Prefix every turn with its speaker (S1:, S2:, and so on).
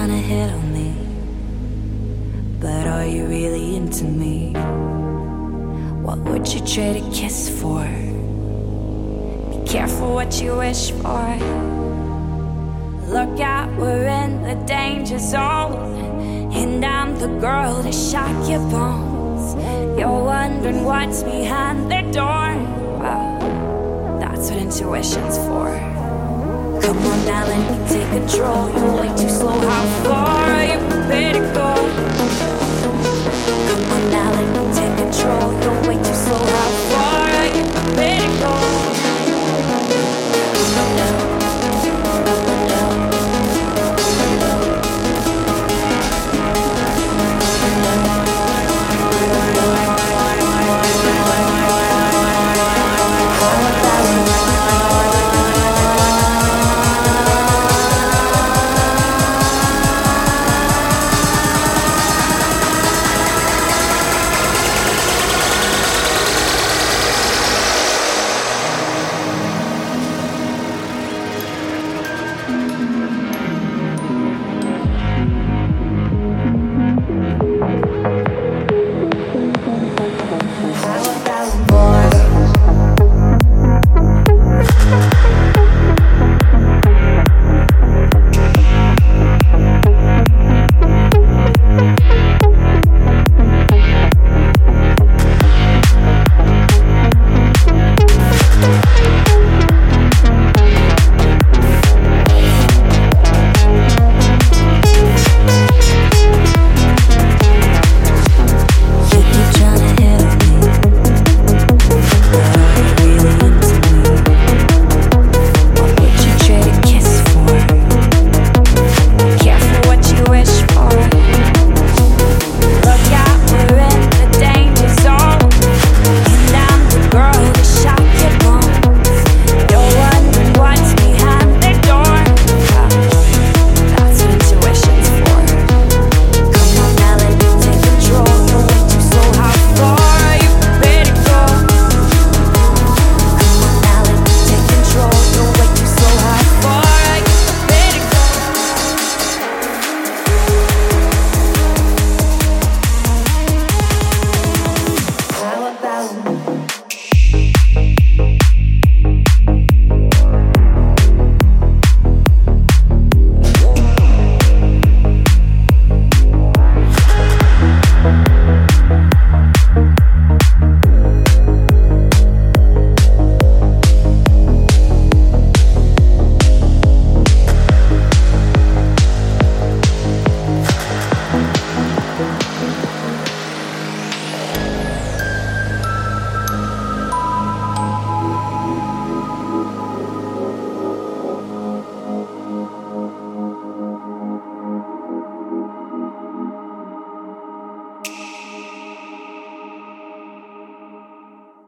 S1: kinda hit on me. But are you really into me? What would you trade a kiss for? Be careful what you wish for. Look out, we're in the danger zone. And I'm the girl to shock your bones. You're wondering what's behind the door. Well, that's what intuition's for. On now, let me take control. You're way too slow. How far are you prepared to go?